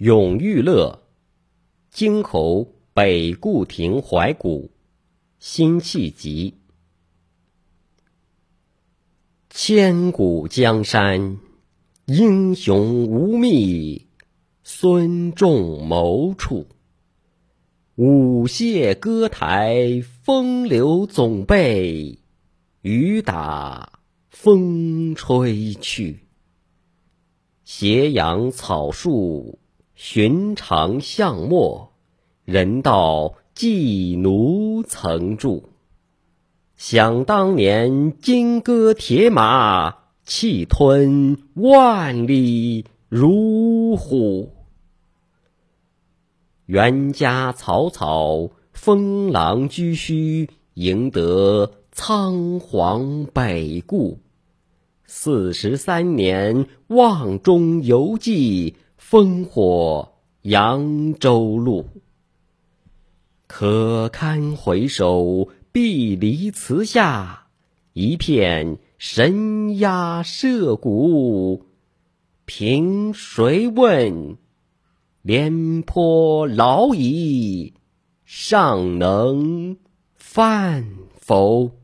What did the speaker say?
永遇乐，京侯北固亭怀古，辛弃疾。千古江山，英雄无觅孙仲谋处。舞榭歌台，风流总被雨打风吹去。斜阳草树，寻常巷陌，人道寄奴曾住。想当年，金戈铁马，气吞万里如虎。元家草草，封狼居胥，赢得仓皇北顾。四十三年，望中犹记，烽火扬州路。可堪回首，碧离词下，一片神鸦社鼓。凭谁问？廉颇老矣，尚能饭否？